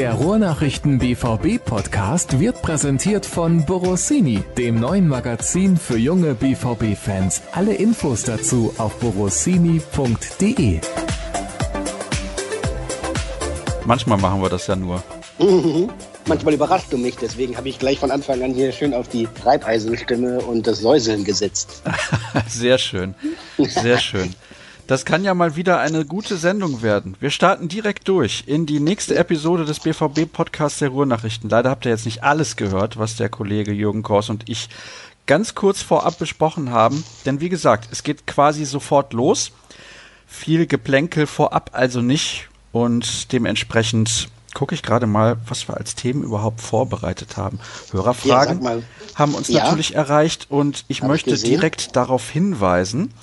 Der Ruhrnachrichten BVB Podcast wird präsentiert von Borossini, dem neuen Magazin für junge BVB Fans. Alle Infos dazu auf borossini.de. Manchmal machen wir das ja nur. Mhm. Manchmal überrascht du mich, deswegen habe ich gleich von Anfang an hier schön auf die Reibeisenstimme und das Säuseln gesetzt. Sehr schön, sehr schön. Das kann ja mal wieder eine gute Sendung werden. Wir starten direkt durch in die nächste Episode des BVB-Podcasts der Ruhrnachrichten. Leider habt ihr jetzt nicht alles gehört, was der Kollege Jürgen Kors und ich ganz kurz vorab besprochen haben. Denn wie gesagt, es geht quasi sofort los. Viel Geplänkel vorab also nicht. Und dementsprechend gucke ich gerade mal, was wir als Themen überhaupt vorbereitet haben. Hörerfragen ja, haben uns ja. natürlich erreicht und ich Hab möchte ich direkt darauf hinweisen,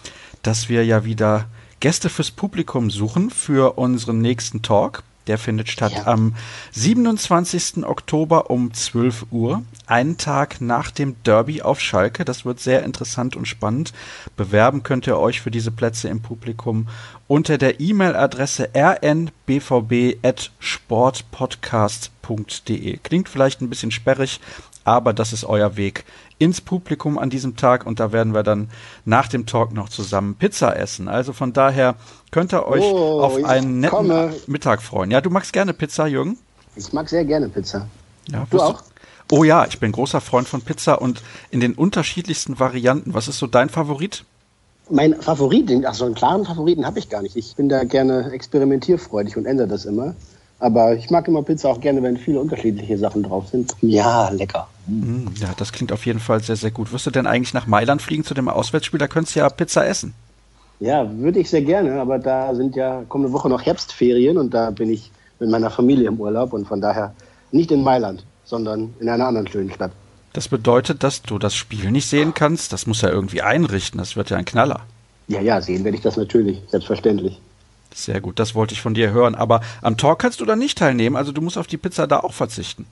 dass wir ja wieder Gäste fürs Publikum suchen für unseren nächsten Talk. Der findet statt ja. am 27. Oktober um 12 Uhr, einen Tag nach dem Derby auf Schalke. Das wird sehr interessant und spannend. Bewerben könnt ihr euch für diese Plätze im Publikum unter der E-Mail-Adresse rnbvb.sportpodcast.de. Klingt vielleicht ein bisschen sperrig, aber das ist euer Weg ins Publikum an diesem Tag und da werden wir dann nach dem Talk noch zusammen Pizza essen. Also von daher könnt ihr euch oh, auf einen netten komme. Mittag freuen. Ja, du magst gerne Pizza, Jürgen? Ich mag sehr gerne Pizza. Ja, du auch? Du? Oh ja, ich bin großer Freund von Pizza und in den unterschiedlichsten Varianten. Was ist so dein Favorit? Mein Favorit, ach so einen klaren Favoriten habe ich gar nicht. Ich bin da gerne experimentierfreudig und ändere das immer. Aber ich mag immer Pizza auch gerne, wenn viele unterschiedliche Sachen drauf sind. Ja, lecker. Mm, ja, das klingt auf jeden Fall sehr, sehr gut. Wirst du denn eigentlich nach Mailand fliegen zu dem Auswärtsspiel? Da könntest du ja Pizza essen. Ja, würde ich sehr gerne, aber da sind ja kommende Woche noch Herbstferien und da bin ich mit meiner Familie im Urlaub und von daher nicht in Mailand, sondern in einer anderen schönen Stadt. Das bedeutet, dass du das Spiel nicht sehen kannst? Das muss ja irgendwie einrichten, das wird ja ein Knaller. Ja, ja, sehen werde ich das natürlich, selbstverständlich. Sehr gut, das wollte ich von dir hören. Aber am Talk kannst du dann nicht teilnehmen, also du musst auf die Pizza da auch verzichten.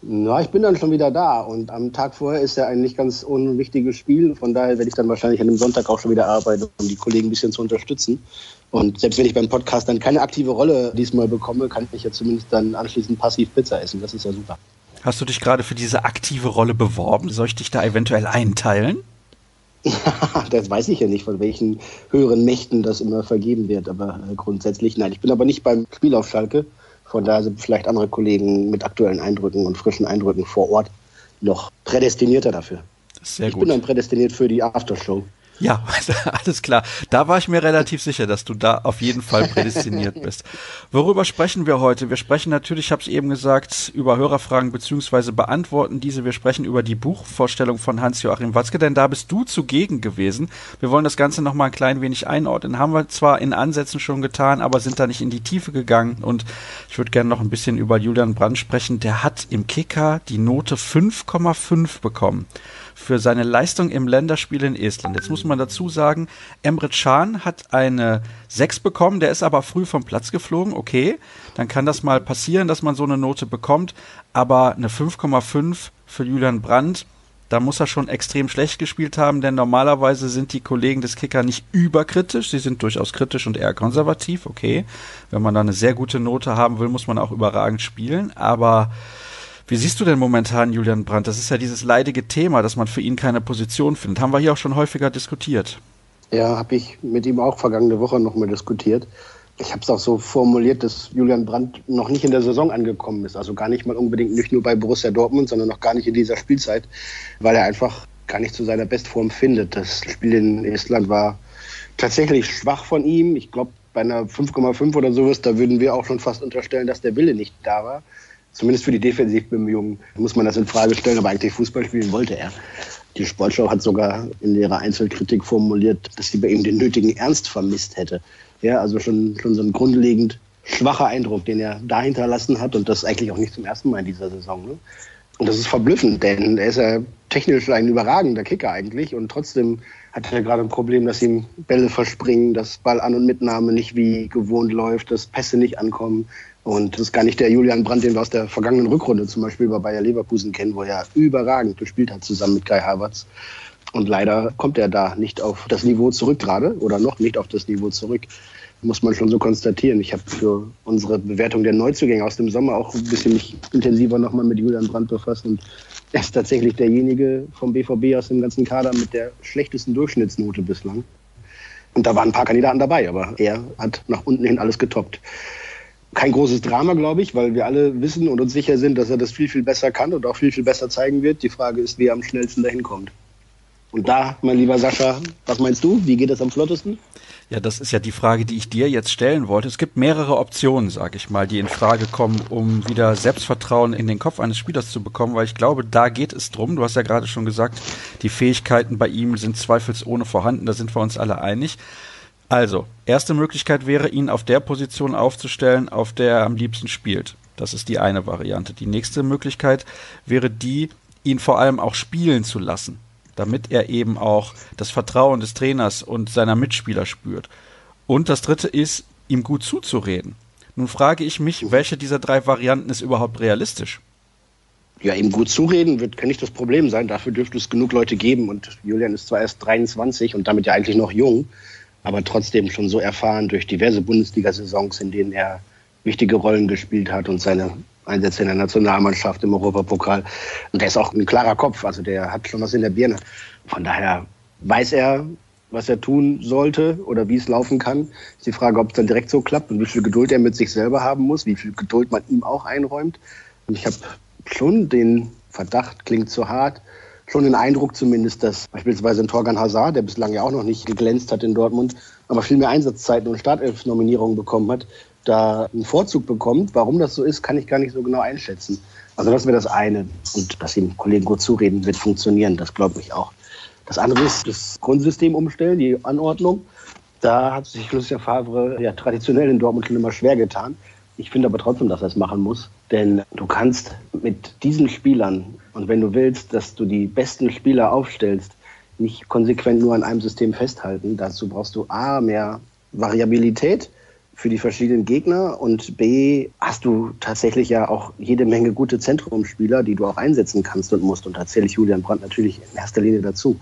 Na, ich bin dann schon wieder da und am Tag vorher ist ja ein nicht ganz unwichtiges Spiel. Von daher werde ich dann wahrscheinlich an dem Sonntag auch schon wieder arbeiten, um die Kollegen ein bisschen zu unterstützen. Und selbst wenn ich beim Podcast dann keine aktive Rolle diesmal bekomme, kann ich ja zumindest dann anschließend passiv Pizza essen. Das ist ja super. Hast du dich gerade für diese aktive Rolle beworben? Soll ich dich da eventuell einteilen? das weiß ich ja nicht, von welchen höheren Mächten das immer vergeben wird. Aber äh, grundsätzlich nein. Ich bin aber nicht beim Spiel auf Schalke. Von daher sind vielleicht andere Kollegen mit aktuellen Eindrücken und frischen Eindrücken vor Ort noch prädestinierter dafür. Sehr ich gut. bin dann prädestiniert für die Aftershow. Ja, alles klar. Da war ich mir relativ sicher, dass du da auf jeden Fall prädestiniert bist. Worüber sprechen wir heute? Wir sprechen natürlich, ich habe es eben gesagt, über Hörerfragen beziehungsweise beantworten diese. Wir sprechen über die Buchvorstellung von Hans-Joachim Watzke, denn da bist du zugegen gewesen. Wir wollen das Ganze noch mal ein klein wenig einordnen. Haben wir zwar in Ansätzen schon getan, aber sind da nicht in die Tiefe gegangen. Und ich würde gerne noch ein bisschen über Julian Brandt sprechen. Der hat im Kicker die Note 5,5 bekommen für seine Leistung im Länderspiel in Estland. Jetzt muss man dazu sagen, Emre Can hat eine 6 bekommen, der ist aber früh vom Platz geflogen, okay, dann kann das mal passieren, dass man so eine Note bekommt, aber eine 5,5 für Julian Brandt, da muss er schon extrem schlecht gespielt haben, denn normalerweise sind die Kollegen des Kicker nicht überkritisch, sie sind durchaus kritisch und eher konservativ, okay. Wenn man da eine sehr gute Note haben will, muss man auch überragend spielen, aber wie siehst du denn momentan Julian Brandt? Das ist ja dieses leidige Thema, dass man für ihn keine Position findet. Haben wir hier auch schon häufiger diskutiert. Ja, habe ich mit ihm auch vergangene Woche nochmal diskutiert. Ich habe es auch so formuliert, dass Julian Brandt noch nicht in der Saison angekommen ist. Also gar nicht mal unbedingt nicht nur bei Borussia Dortmund, sondern noch gar nicht in dieser Spielzeit, weil er einfach gar nicht zu seiner Bestform findet. Das Spiel in Estland war tatsächlich schwach von ihm. Ich glaube, bei einer 5,5 oder sowas, da würden wir auch schon fast unterstellen, dass der Wille nicht da war zumindest für die Defensivbemühungen muss man das in Frage stellen, aber eigentlich Fußball spielen wollte er. Die Sportschau hat sogar in ihrer Einzelkritik formuliert, dass sie bei ihm den nötigen Ernst vermisst hätte. Ja, also schon, schon so ein grundlegend schwacher Eindruck, den er da hinterlassen hat und das eigentlich auch nicht zum ersten Mal in dieser Saison. Ne? Und das ist verblüffend, denn er ist ja technisch ein überragender Kicker eigentlich und trotzdem hat er gerade ein Problem, dass ihm Bälle verspringen, dass Ball an und Mitnahme nicht wie gewohnt läuft, dass Pässe nicht ankommen. Und das ist gar nicht der Julian Brandt, den wir aus der vergangenen Rückrunde zum Beispiel bei Bayer Leverkusen kennen, wo er überragend gespielt hat zusammen mit Kai Havertz. Und leider kommt er da nicht auf das Niveau zurück gerade oder noch nicht auf das Niveau zurück. Muss man schon so konstatieren. Ich habe für unsere Bewertung der Neuzugänge aus dem Sommer auch ein bisschen mich intensiver nochmal mit Julian Brandt befasst. Und er ist tatsächlich derjenige vom BVB aus dem ganzen Kader mit der schlechtesten Durchschnittsnote bislang. Und da waren ein paar Kandidaten dabei, aber er hat nach unten hin alles getoppt. Kein großes Drama, glaube ich, weil wir alle wissen und uns sicher sind, dass er das viel, viel besser kann und auch viel, viel besser zeigen wird. Die Frage ist, wer am schnellsten dahin kommt. Und da, mein lieber Sascha, was meinst du? Wie geht es am flottesten? Ja, das ist ja die Frage, die ich dir jetzt stellen wollte. Es gibt mehrere Optionen, sag ich mal, die in Frage kommen, um wieder Selbstvertrauen in den Kopf eines Spielers zu bekommen, weil ich glaube, da geht es drum. Du hast ja gerade schon gesagt, die Fähigkeiten bei ihm sind zweifelsohne vorhanden, da sind wir uns alle einig. Also, erste Möglichkeit wäre, ihn auf der Position aufzustellen, auf der er am liebsten spielt. Das ist die eine Variante. Die nächste Möglichkeit wäre die, ihn vor allem auch spielen zu lassen damit er eben auch das Vertrauen des Trainers und seiner Mitspieler spürt. Und das dritte ist, ihm gut zuzureden. Nun frage ich mich, welche dieser drei Varianten ist überhaupt realistisch? Ja, ihm gut zureden wird, kann nicht das Problem sein. Dafür dürfte es genug Leute geben. Und Julian ist zwar erst 23 und damit ja eigentlich noch jung, aber trotzdem schon so erfahren durch diverse Bundesliga-Saisons, in denen er wichtige Rollen gespielt hat und seine Einsätze in der Nationalmannschaft, im Europapokal. Und der ist auch ein klarer Kopf, also der hat schon was in der Birne. Von daher weiß er, was er tun sollte oder wie es laufen kann. Ist die Frage, ob es dann direkt so klappt und wie viel Geduld er mit sich selber haben muss, wie viel Geduld man ihm auch einräumt. Und ich habe schon den Verdacht, klingt zu hart, schon den Eindruck zumindest, dass beispielsweise ein Torgan Hazard, der bislang ja auch noch nicht geglänzt hat in Dortmund, aber viel mehr Einsatzzeiten und Startelf-Nominierungen bekommen hat, da einen Vorzug bekommt. Warum das so ist, kann ich gar nicht so genau einschätzen. Also das wäre das eine. Und dass ihm Kollegen gut zureden, wird funktionieren. Das glaube ich auch. Das andere ist das Grundsystem umstellen, die Anordnung. Da hat sich Lucien Favre ja traditionell in Dortmund schon immer schwer getan. Ich finde aber trotzdem, dass er es machen muss. Denn du kannst mit diesen Spielern und wenn du willst, dass du die besten Spieler aufstellst, nicht konsequent nur an einem System festhalten. Dazu brauchst du A, mehr Variabilität für die verschiedenen Gegner und B, hast du tatsächlich ja auch jede Menge gute Zentrumspieler, die du auch einsetzen kannst und musst. Und da zähle ich Julian Brandt natürlich in erster Linie dazu.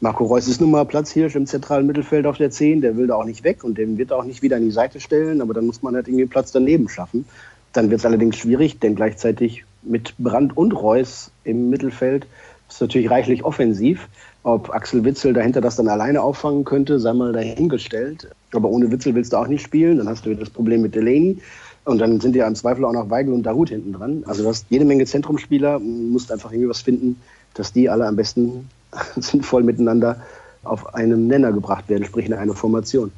Marco Reus ist nun mal Platzhirsch im zentralen Mittelfeld auf der 10, der will da auch nicht weg und den wird auch nicht wieder an die Seite stellen, aber dann muss man halt irgendwie Platz daneben schaffen. Dann wird es allerdings schwierig, denn gleichzeitig mit Brandt und Reus im Mittelfeld ist natürlich reichlich offensiv. Ob Axel Witzel dahinter das dann alleine auffangen könnte, sei mal dahingestellt. Aber ohne Witzel willst du auch nicht spielen. Dann hast du das Problem mit Delaney. Und dann sind ja im Zweifel auch noch Weigel und Darut hinten dran. Also du hast jede Menge Zentrumspieler, musst einfach irgendwie was finden, dass die alle am besten sinnvoll miteinander auf einem Nenner gebracht werden, sprich in einer Formation.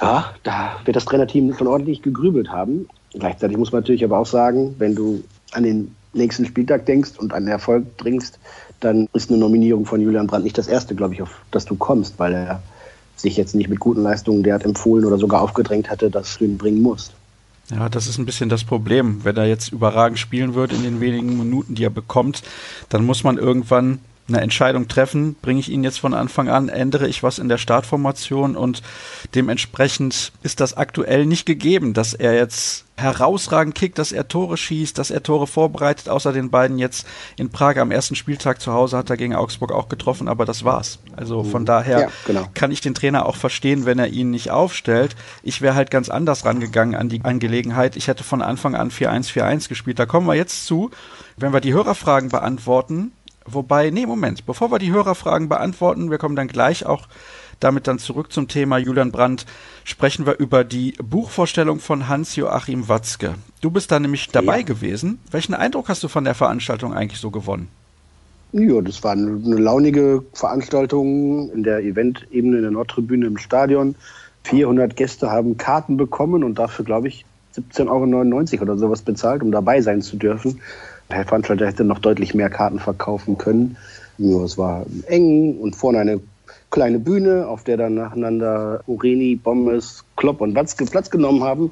Ja, da wird das Trainerteam schon ordentlich gegrübelt haben. Gleichzeitig muss man natürlich aber auch sagen, wenn du an den nächsten Spieltag denkst und an Erfolg dringst, dann ist eine Nominierung von Julian Brandt nicht das erste, glaube ich, auf das du kommst, weil er sich jetzt nicht mit guten Leistungen derart empfohlen oder sogar aufgedrängt hatte, dass du ihn bringen musst. Ja, das ist ein bisschen das Problem. Wenn er jetzt überragend spielen wird in den wenigen Minuten, die er bekommt, dann muss man irgendwann eine Entscheidung treffen, bringe ich ihn jetzt von Anfang an, ändere ich was in der Startformation und dementsprechend ist das aktuell nicht gegeben, dass er jetzt herausragend kickt, dass er Tore schießt, dass er Tore vorbereitet, außer den beiden jetzt in Prag am ersten Spieltag zu Hause hat er gegen Augsburg auch getroffen, aber das war's. Also von mhm. daher ja, genau. kann ich den Trainer auch verstehen, wenn er ihn nicht aufstellt. Ich wäre halt ganz anders rangegangen an die Angelegenheit. Ich hätte von Anfang an 4-1-4-1 gespielt. Da kommen wir jetzt zu. Wenn wir die Hörerfragen beantworten, Wobei, nee, Moment, bevor wir die Hörerfragen beantworten, wir kommen dann gleich auch damit dann zurück zum Thema Julian Brandt, sprechen wir über die Buchvorstellung von Hans-Joachim Watzke. Du bist da nämlich dabei ja. gewesen. Welchen Eindruck hast du von der Veranstaltung eigentlich so gewonnen? Ja, das war eine, eine launige Veranstaltung in der Eventebene in der Nordtribüne im Stadion. 400 Gäste haben Karten bekommen und dafür, glaube ich, 17,99 Euro oder sowas bezahlt, um dabei sein zu dürfen. Der Veranstalter hätte noch deutlich mehr Karten verkaufen können. Nur es war eng und vorne eine kleine Bühne, auf der dann nacheinander Ureni, Bommes, Klopp und Watzke Platz genommen haben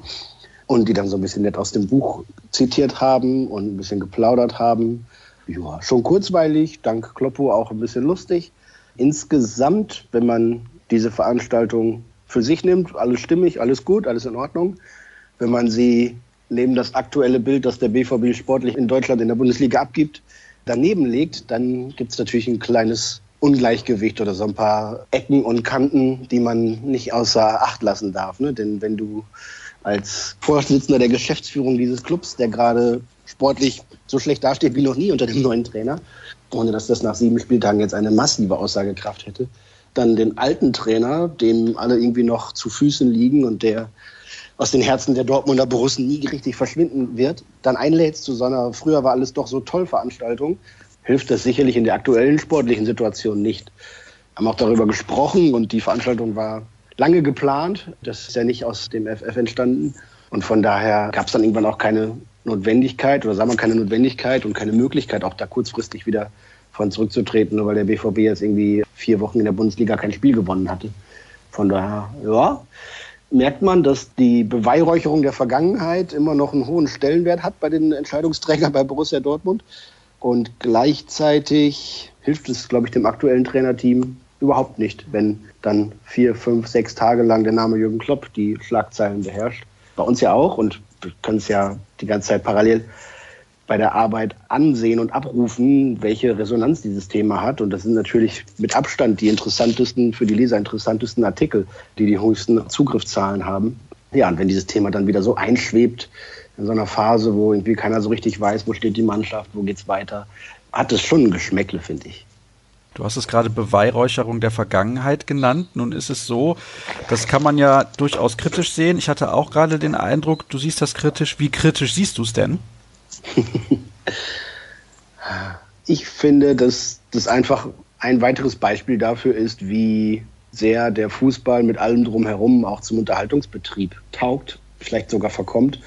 und die dann so ein bisschen nett aus dem Buch zitiert haben und ein bisschen geplaudert haben. Ja, schon kurzweilig, dank Kloppo auch ein bisschen lustig. Insgesamt, wenn man diese Veranstaltung für sich nimmt, alles stimmig, alles gut, alles in Ordnung. Wenn man sie neben das aktuelle Bild, das der BVB sportlich in Deutschland in der Bundesliga abgibt, daneben legt, dann gibt es natürlich ein kleines Ungleichgewicht oder so ein paar Ecken und Kanten, die man nicht außer Acht lassen darf. Ne? Denn wenn du als Vorsitzender der Geschäftsführung dieses Clubs, der gerade sportlich so schlecht dasteht wie noch nie unter dem neuen Trainer, ohne dass das nach sieben Spieltagen jetzt eine massive Aussagekraft hätte, dann den alten Trainer, dem alle irgendwie noch zu Füßen liegen und der aus den Herzen der Dortmunder Borussen nie richtig verschwinden wird, dann einlädst zu so einer, früher war alles doch so toll Veranstaltung, hilft das sicherlich in der aktuellen sportlichen Situation nicht. Wir haben auch darüber gesprochen und die Veranstaltung war lange geplant. Das ist ja nicht aus dem FF entstanden. Und von daher gab es dann irgendwann auch keine Notwendigkeit oder sagen wir keine Notwendigkeit und keine Möglichkeit, auch da kurzfristig wieder von zurückzutreten, nur weil der BVB jetzt irgendwie vier Wochen in der Bundesliga kein Spiel gewonnen hatte. Von daher, ja, merkt man, dass die Beweihräucherung der Vergangenheit immer noch einen hohen Stellenwert hat bei den Entscheidungsträgern bei Borussia Dortmund. Und gleichzeitig hilft es, glaube ich, dem aktuellen Trainerteam überhaupt nicht, wenn dann vier, fünf, sechs Tage lang der Name Jürgen Klopp die Schlagzeilen beherrscht. Bei uns ja auch und wir können es ja die ganze Zeit parallel bei der Arbeit ansehen und abrufen, welche Resonanz dieses Thema hat. Und das sind natürlich mit Abstand die interessantesten, für die Leser interessantesten Artikel, die die höchsten Zugriffszahlen haben. Ja, und wenn dieses Thema dann wieder so einschwebt in so einer Phase, wo irgendwie keiner so richtig weiß, wo steht die Mannschaft, wo geht's weiter, hat es schon ein Geschmäckle, finde ich. Du hast es gerade Beweihräucherung der Vergangenheit genannt. Nun ist es so, das kann man ja durchaus kritisch sehen. Ich hatte auch gerade den Eindruck, du siehst das kritisch. Wie kritisch siehst du es denn? ich finde, dass das einfach ein weiteres Beispiel dafür ist, wie sehr der Fußball mit allem drumherum auch zum Unterhaltungsbetrieb taugt, vielleicht sogar verkommt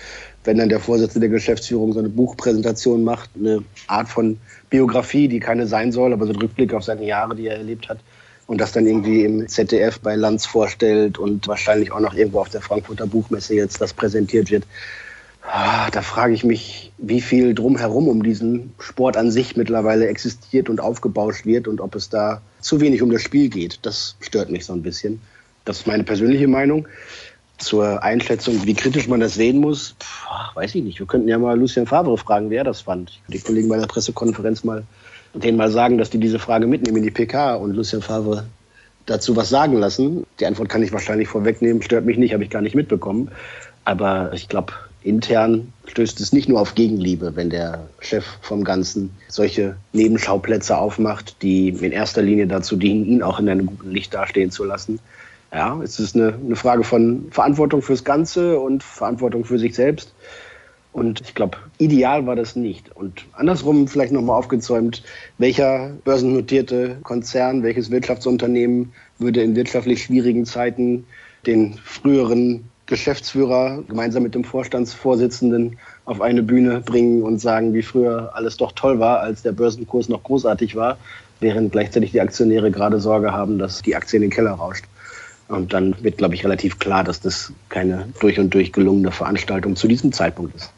wenn dann der Vorsitzende der Geschäftsführung so eine Buchpräsentation macht, eine Art von Biografie, die keine sein soll, aber so ein Rückblick auf seine Jahre, die er erlebt hat, und das dann irgendwie im ZDF bei Lanz vorstellt und wahrscheinlich auch noch irgendwo auf der Frankfurter Buchmesse jetzt das präsentiert wird. Ah, da frage ich mich, wie viel drumherum um diesen Sport an sich mittlerweile existiert und aufgebauscht wird und ob es da zu wenig um das Spiel geht. Das stört mich so ein bisschen. Das ist meine persönliche Meinung zur Einschätzung, wie kritisch man das sehen muss, weiß ich nicht. Wir könnten ja mal Lucien Favre fragen, wer das fand. Die Kollegen bei der Pressekonferenz mal denen mal sagen, dass die diese Frage mitnehmen in die PK und Lucien Favre dazu was sagen lassen. Die Antwort kann ich wahrscheinlich vorwegnehmen, stört mich nicht, habe ich gar nicht mitbekommen. Aber ich glaube, intern stößt es nicht nur auf Gegenliebe, wenn der Chef vom Ganzen solche Nebenschauplätze aufmacht, die in erster Linie dazu dienen, ihn auch in einem guten Licht dastehen zu lassen. Ja, es ist eine, eine Frage von Verantwortung fürs Ganze und Verantwortung für sich selbst. Und ich glaube, ideal war das nicht. Und andersrum vielleicht nochmal aufgezäumt, welcher börsennotierte Konzern, welches Wirtschaftsunternehmen würde in wirtschaftlich schwierigen Zeiten den früheren Geschäftsführer gemeinsam mit dem Vorstandsvorsitzenden auf eine Bühne bringen und sagen, wie früher alles doch toll war, als der Börsenkurs noch großartig war, während gleichzeitig die Aktionäre gerade Sorge haben, dass die Aktie in den Keller rauscht. Und dann wird, glaube ich, relativ klar, dass das keine durch und durch gelungene Veranstaltung zu diesem Zeitpunkt ist.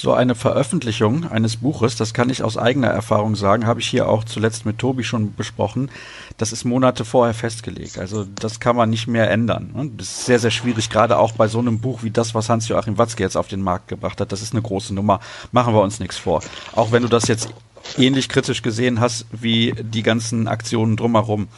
So eine Veröffentlichung eines Buches, das kann ich aus eigener Erfahrung sagen, habe ich hier auch zuletzt mit Tobi schon besprochen. Das ist Monate vorher festgelegt. Also das kann man nicht mehr ändern. Das ist sehr, sehr schwierig, gerade auch bei so einem Buch wie das, was Hans-Joachim Watzke jetzt auf den Markt gebracht hat. Das ist eine große Nummer. Machen wir uns nichts vor. Auch wenn du das jetzt ähnlich kritisch gesehen hast wie die ganzen Aktionen drumherum.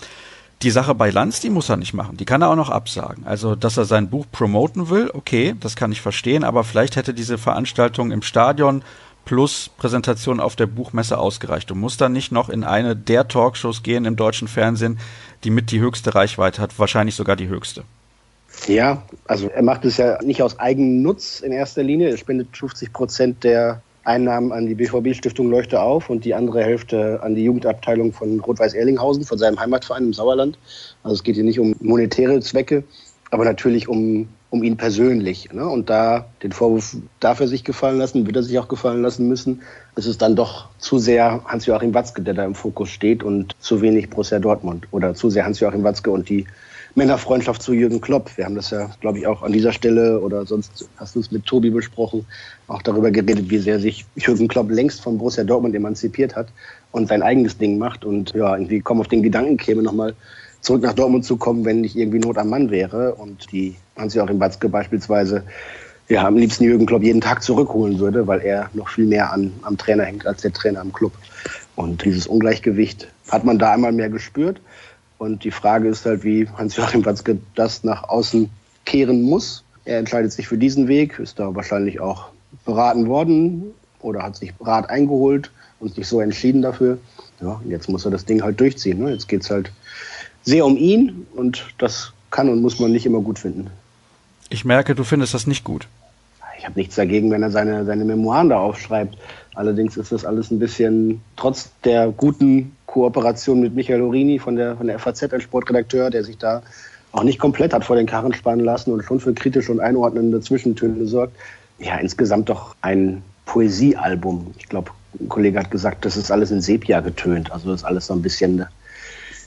Die Sache bei Lanz, die muss er nicht machen. Die kann er auch noch absagen. Also, dass er sein Buch promoten will, okay, das kann ich verstehen, aber vielleicht hätte diese Veranstaltung im Stadion plus Präsentation auf der Buchmesse ausgereicht. Du musst dann nicht noch in eine der Talkshows gehen im deutschen Fernsehen, die mit die höchste Reichweite hat, wahrscheinlich sogar die höchste. Ja, also er macht es ja nicht aus Eigennutz in erster Linie. Er spendet 50 Prozent der Einnahmen an die BVB-Stiftung Leuchte auf und die andere Hälfte an die Jugendabteilung von Rot-Weiß Erlinghausen, von seinem Heimatverein im Sauerland. Also es geht hier nicht um monetäre Zwecke, aber natürlich um, um ihn persönlich. Ne? Und da den Vorwurf darf er sich gefallen lassen, wird er sich auch gefallen lassen müssen. Es ist dann doch zu sehr Hans-Joachim Watzke, der da im Fokus steht und zu wenig Borussia Dortmund oder zu sehr Hans-Joachim Watzke und die Männerfreundschaft zu Jürgen Klopp. Wir haben das ja, glaube ich, auch an dieser Stelle oder sonst hast du es mit Tobi besprochen, auch darüber geredet, wie sehr sich Jürgen Klopp längst von Borussia Dortmund emanzipiert hat und sein eigenes Ding macht und ja, irgendwie kaum auf den Gedanken käme, nochmal zurück nach Dortmund zu kommen, wenn nicht irgendwie Not am Mann wäre und die Hans-Joachim Watzke beispielsweise ja, am liebsten Jürgen Klopp jeden Tag zurückholen würde, weil er noch viel mehr an, am Trainer hängt als der Trainer am Club. Und dieses Ungleichgewicht hat man da einmal mehr gespürt. Und die Frage ist halt, wie Hans-Joachim Watzke das nach außen kehren muss. Er entscheidet sich für diesen Weg, ist da wahrscheinlich auch beraten worden oder hat sich Rat eingeholt und sich so entschieden dafür. Ja, und jetzt muss er das Ding halt durchziehen. Ne? Jetzt geht es halt sehr um ihn und das kann und muss man nicht immer gut finden. Ich merke, du findest das nicht gut. Ich habe nichts dagegen, wenn er seine, seine Memoiren da aufschreibt. Allerdings ist das alles ein bisschen, trotz der guten Kooperation mit Michael Horini von der, von der FAZ als Sportredakteur, der sich da auch nicht komplett hat vor den Karren spannen lassen und schon für kritische und einordnende Zwischentöne sorgt. Ja, insgesamt doch ein Poesiealbum. Ich glaube, ein Kollege hat gesagt, das ist alles in Sepia getönt. Also das ist alles so ein bisschen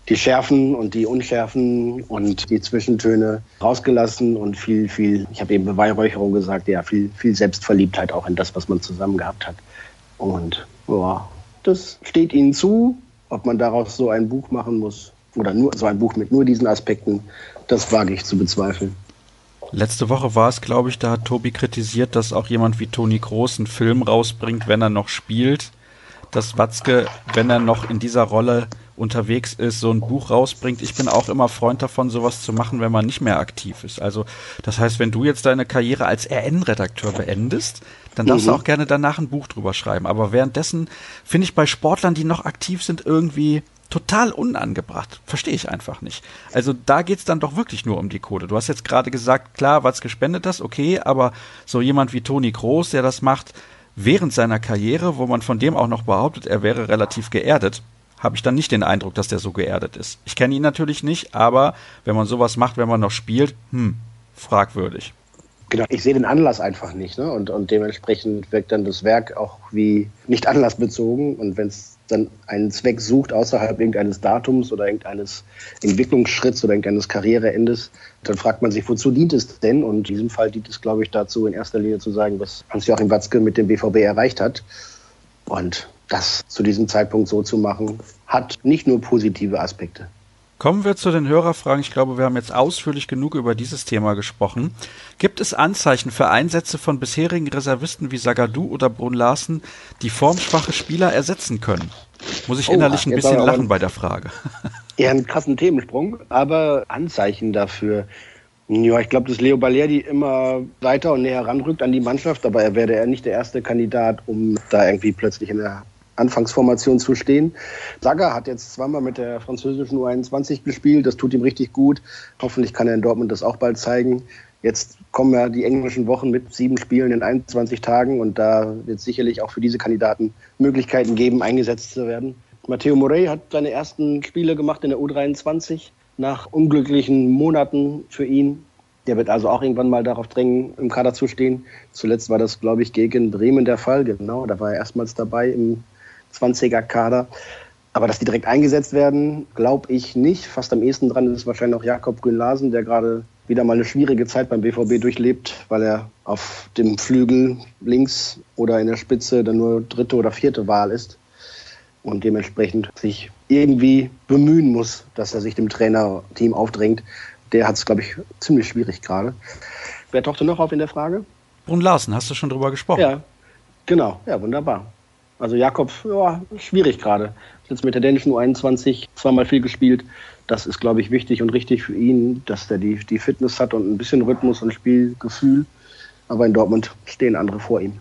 die Schärfen und die Unschärfen und die Zwischentöne rausgelassen und viel, viel, ich habe eben Beweihräucherung gesagt, ja, viel, viel Selbstverliebtheit auch in das, was man zusammen gehabt hat. Und ja, das steht ihnen zu. Ob man daraus so ein Buch machen muss oder nur so ein Buch mit nur diesen Aspekten, das wage ich zu bezweifeln. Letzte Woche war es, glaube ich, da hat Tobi kritisiert, dass auch jemand wie Toni Groß einen Film rausbringt, wenn er noch spielt. Dass Watzke, wenn er noch in dieser Rolle unterwegs ist, so ein Buch rausbringt. Ich bin auch immer Freund davon, sowas zu machen, wenn man nicht mehr aktiv ist. Also, das heißt, wenn du jetzt deine Karriere als RN-Redakteur beendest, dann darfst mhm. du auch gerne danach ein Buch drüber schreiben. Aber währenddessen finde ich bei Sportlern, die noch aktiv sind, irgendwie total unangebracht. Verstehe ich einfach nicht. Also da geht's dann doch wirklich nur um die Kohle. Du hast jetzt gerade gesagt, klar, was gespendet das, okay, aber so jemand wie Toni Groß, der das macht während seiner Karriere, wo man von dem auch noch behauptet, er wäre relativ geerdet, habe ich dann nicht den Eindruck, dass der so geerdet ist. Ich kenne ihn natürlich nicht, aber wenn man sowas macht, wenn man noch spielt, hm, fragwürdig. Genau, ich sehe den Anlass einfach nicht. Ne? Und, und dementsprechend wirkt dann das Werk auch wie nicht anlassbezogen. Und wenn es dann einen Zweck sucht außerhalb irgendeines Datums oder irgendeines Entwicklungsschritts oder irgendeines Karriereendes, dann fragt man sich, wozu dient es denn? Und in diesem Fall dient es, glaube ich, dazu, in erster Linie zu sagen, was Hans-Joachim Watzke mit dem BVB erreicht hat. Und das zu diesem Zeitpunkt so zu machen, hat nicht nur positive Aspekte. Kommen wir zu den Hörerfragen. Ich glaube, wir haben jetzt ausführlich genug über dieses Thema gesprochen. Gibt es Anzeichen für Einsätze von bisherigen Reservisten wie Sagadu oder Brun Larsen, die formschwache Spieler ersetzen können? Muss ich oh, innerlich ein bisschen lachen bei der Frage. Eher einen krassen Themensprung, aber Anzeichen dafür. Ja, ich glaube, dass Leo Balerdi immer weiter und näher ranrückt an die Mannschaft, aber er wäre ja nicht der erste Kandidat, um da irgendwie plötzlich in der Anfangsformation zu stehen. Saga hat jetzt zweimal mit der französischen U21 gespielt, das tut ihm richtig gut. Hoffentlich kann er in Dortmund das auch bald zeigen. Jetzt kommen ja die englischen Wochen mit sieben Spielen in 21 Tagen und da wird es sicherlich auch für diese Kandidaten Möglichkeiten geben, eingesetzt zu werden. Matteo Morey hat seine ersten Spiele gemacht in der U23 nach unglücklichen Monaten für ihn. Der wird also auch irgendwann mal darauf drängen, im Kader zu stehen. Zuletzt war das, glaube ich, gegen Bremen der Fall. Genau, da war er erstmals dabei im 20er-Kader. Aber dass die direkt eingesetzt werden, glaube ich nicht. Fast am ehesten dran ist wahrscheinlich noch Jakob Grün-Larsen, der gerade wieder mal eine schwierige Zeit beim BVB durchlebt, weil er auf dem Flügel links oder in der Spitze dann nur dritte oder vierte Wahl ist und dementsprechend sich irgendwie bemühen muss, dass er sich dem Trainerteam aufdrängt. Der hat es, glaube ich, ziemlich schwierig gerade. Wer tauchte noch auf in der Frage? Brun Larsen, hast du schon drüber gesprochen? Ja, genau. Ja, wunderbar. Also Jakob, ja, schwierig gerade. Jetzt mit der dänischen U21 zweimal viel gespielt. Das ist, glaube ich, wichtig und richtig für ihn, dass er die, die Fitness hat und ein bisschen Rhythmus und Spielgefühl. Aber in Dortmund stehen andere vor ihm.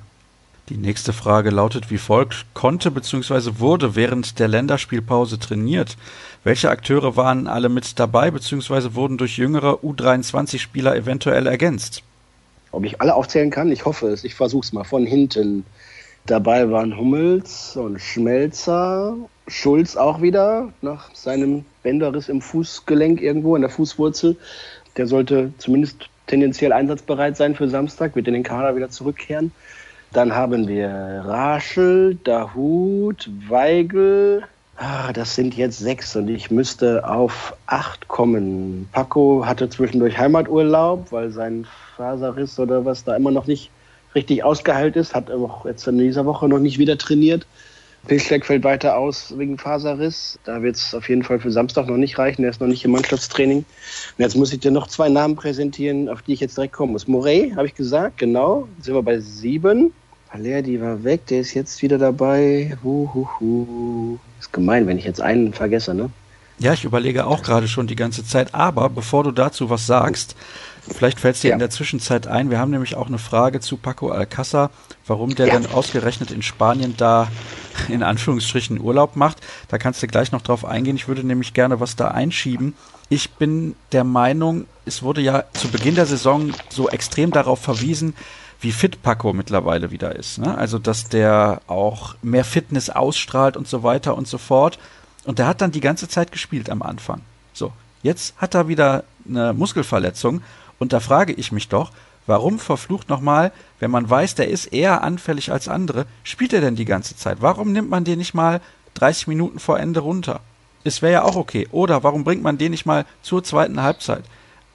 Die nächste Frage lautet wie folgt. Konnte bzw. wurde während der Länderspielpause trainiert? Welche Akteure waren alle mit dabei bzw. wurden durch jüngere U23-Spieler eventuell ergänzt? Ob ich alle aufzählen kann? Ich hoffe es. Ich versuche es mal von hinten. Dabei waren Hummels und Schmelzer, Schulz auch wieder nach seinem Bänderriss im Fußgelenk irgendwo in der Fußwurzel. Der sollte zumindest tendenziell einsatzbereit sein für Samstag, wird in den Kader wieder zurückkehren. Dann haben wir Raschel, Dahut, Weigel. Ah, das sind jetzt sechs und ich müsste auf acht kommen. Paco hatte zwischendurch Heimaturlaub, weil sein Faserriss oder was da immer noch nicht richtig ausgeheilt ist, hat auch jetzt in dieser Woche noch nicht wieder trainiert. Pilschleck fällt weiter aus wegen Faserriss. Da wird es auf jeden Fall für Samstag noch nicht reichen. Er ist noch nicht im Mannschaftstraining. Und jetzt muss ich dir noch zwei Namen präsentieren, auf die ich jetzt direkt kommen muss. Morey, habe ich gesagt, genau. Jetzt sind wir bei sieben. Haller, war weg, der ist jetzt wieder dabei. Huhuhu. Ist gemein, wenn ich jetzt einen vergesse, ne? Ja, ich überlege auch gerade schon die ganze Zeit. Aber bevor du dazu was sagst, vielleicht fällt es dir ja. in der Zwischenzeit ein. Wir haben nämlich auch eine Frage zu Paco Alcázar, warum der ja. denn ausgerechnet in Spanien da in Anführungsstrichen Urlaub macht. Da kannst du gleich noch drauf eingehen. Ich würde nämlich gerne was da einschieben. Ich bin der Meinung, es wurde ja zu Beginn der Saison so extrem darauf verwiesen, wie fit Paco mittlerweile wieder ist. Ne? Also, dass der auch mehr Fitness ausstrahlt und so weiter und so fort. Und der hat dann die ganze Zeit gespielt am Anfang. So, jetzt hat er wieder eine Muskelverletzung und da frage ich mich doch, warum verflucht nochmal, wenn man weiß, der ist eher anfällig als andere, spielt er denn die ganze Zeit? Warum nimmt man den nicht mal 30 Minuten vor Ende runter? Es wäre ja auch okay. Oder warum bringt man den nicht mal zur zweiten Halbzeit?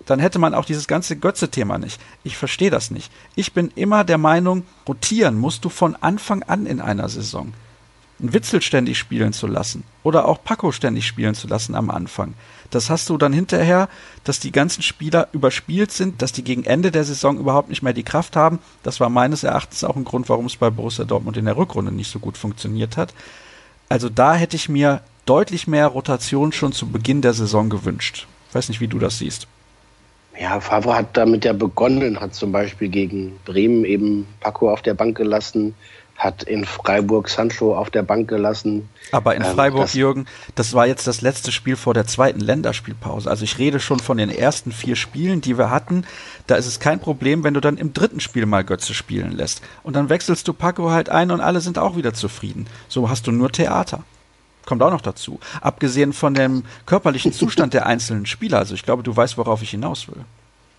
Dann hätte man auch dieses ganze Götze-Thema nicht. Ich verstehe das nicht. Ich bin immer der Meinung, rotieren musst du von Anfang an in einer Saison einen Witzel ständig spielen zu lassen oder auch Paco ständig spielen zu lassen am Anfang. Das hast du dann hinterher, dass die ganzen Spieler überspielt sind, dass die gegen Ende der Saison überhaupt nicht mehr die Kraft haben. Das war meines Erachtens auch ein Grund, warum es bei Borussia Dortmund in der Rückrunde nicht so gut funktioniert hat. Also da hätte ich mir deutlich mehr Rotation schon zu Beginn der Saison gewünscht. Ich weiß nicht, wie du das siehst. Ja, Favre hat damit ja begonnen, hat zum Beispiel gegen Bremen eben Paco auf der Bank gelassen, hat in Freiburg Sancho auf der Bank gelassen. Aber in ähm, Freiburg, das, Jürgen, das war jetzt das letzte Spiel vor der zweiten Länderspielpause. Also ich rede schon von den ersten vier Spielen, die wir hatten. Da ist es kein Problem, wenn du dann im dritten Spiel mal Götze spielen lässt. Und dann wechselst du Paco halt ein und alle sind auch wieder zufrieden. So hast du nur Theater. Kommt auch noch dazu. Abgesehen von dem körperlichen Zustand der einzelnen Spieler. Also ich glaube, du weißt, worauf ich hinaus will.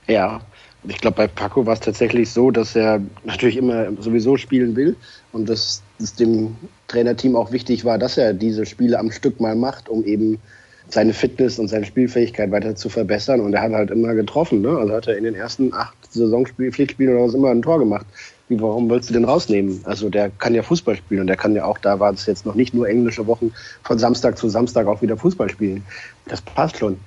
Ja, ich glaube, bei Paco war es tatsächlich so, dass er natürlich immer sowieso spielen will und dass es dem Trainerteam auch wichtig war, dass er diese Spiele am Stück mal macht, um eben seine Fitness und seine Spielfähigkeit weiter zu verbessern. Und er hat halt immer getroffen. Ne? Also hat er in den ersten acht Saisonspielen, Pflichtspielen oder was immer ein Tor gemacht. Wie, warum willst du den rausnehmen? Also der kann ja Fußball spielen und der kann ja auch, da war es jetzt noch nicht nur englische Wochen, von Samstag zu Samstag auch wieder Fußball spielen. Das passt schon.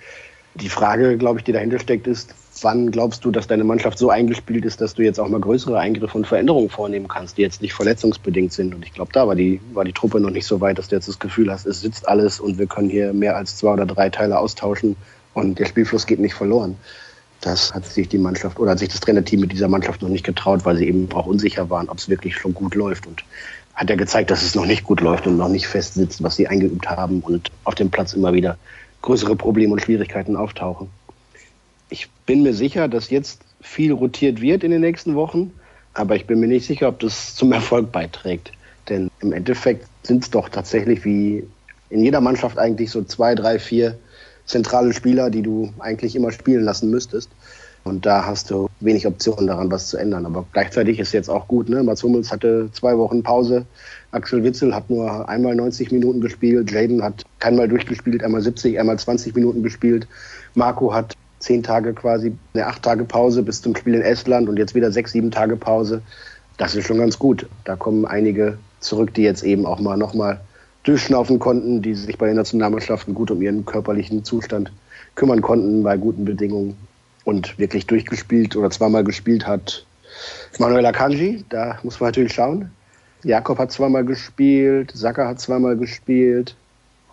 Die Frage, glaube ich, die dahinter steckt, ist, wann glaubst du, dass deine Mannschaft so eingespielt ist, dass du jetzt auch mal größere Eingriffe und Veränderungen vornehmen kannst, die jetzt nicht verletzungsbedingt sind? Und ich glaube, da war die, war die Truppe noch nicht so weit, dass du jetzt das Gefühl hast, es sitzt alles und wir können hier mehr als zwei oder drei Teile austauschen und der Spielfluss geht nicht verloren. Das hat sich die Mannschaft oder hat sich das Trainerteam mit dieser Mannschaft noch nicht getraut, weil sie eben auch unsicher waren, ob es wirklich schon gut läuft. Und hat ja gezeigt, dass es noch nicht gut läuft und noch nicht fest sitzt, was sie eingeübt haben und auf dem Platz immer wieder größere Probleme und Schwierigkeiten auftauchen. Ich bin mir sicher, dass jetzt viel rotiert wird in den nächsten Wochen, aber ich bin mir nicht sicher, ob das zum Erfolg beiträgt. Denn im Endeffekt sind es doch tatsächlich wie in jeder Mannschaft eigentlich so zwei, drei, vier zentrale Spieler, die du eigentlich immer spielen lassen müsstest. Und da hast du wenig Optionen daran, was zu ändern. Aber gleichzeitig ist jetzt auch gut. Ne? Mats Hummels hatte zwei Wochen Pause. Axel Witzel hat nur einmal 90 Minuten gespielt. Jaden hat keinmal durchgespielt, einmal 70, einmal 20 Minuten gespielt. Marco hat zehn Tage quasi, eine acht Tage Pause bis zum Spiel in Estland und jetzt wieder sechs, sieben Tage Pause. Das ist schon ganz gut. Da kommen einige zurück, die jetzt eben auch mal nochmal durchschnaufen konnten, die sich bei den Nationalmannschaften gut um ihren körperlichen Zustand kümmern konnten bei guten Bedingungen und wirklich durchgespielt oder zweimal gespielt hat Manuel Akanji. Da muss man natürlich schauen. Jakob hat zweimal gespielt, Saka hat zweimal gespielt.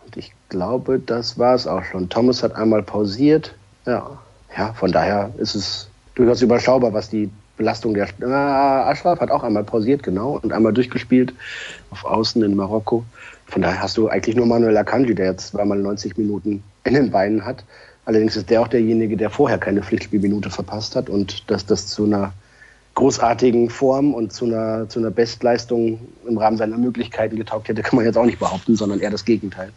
Und ich glaube, das war es auch schon. Thomas hat einmal pausiert. Ja, ja von daher ist es durchaus überschaubar, was die Belastung der. Ah, Ashraf hat auch einmal pausiert, genau, und einmal durchgespielt auf Außen in Marokko. Von daher hast du eigentlich nur Manuel Akanji, der jetzt zweimal 90 Minuten in den Beinen hat. Allerdings ist der auch derjenige, der vorher keine Pflichtspielminute verpasst hat und dass das zu einer großartigen Form und zu einer, zu einer Bestleistung im Rahmen seiner Möglichkeiten getaugt hätte, kann man jetzt auch nicht behaupten, sondern eher das Gegenteil.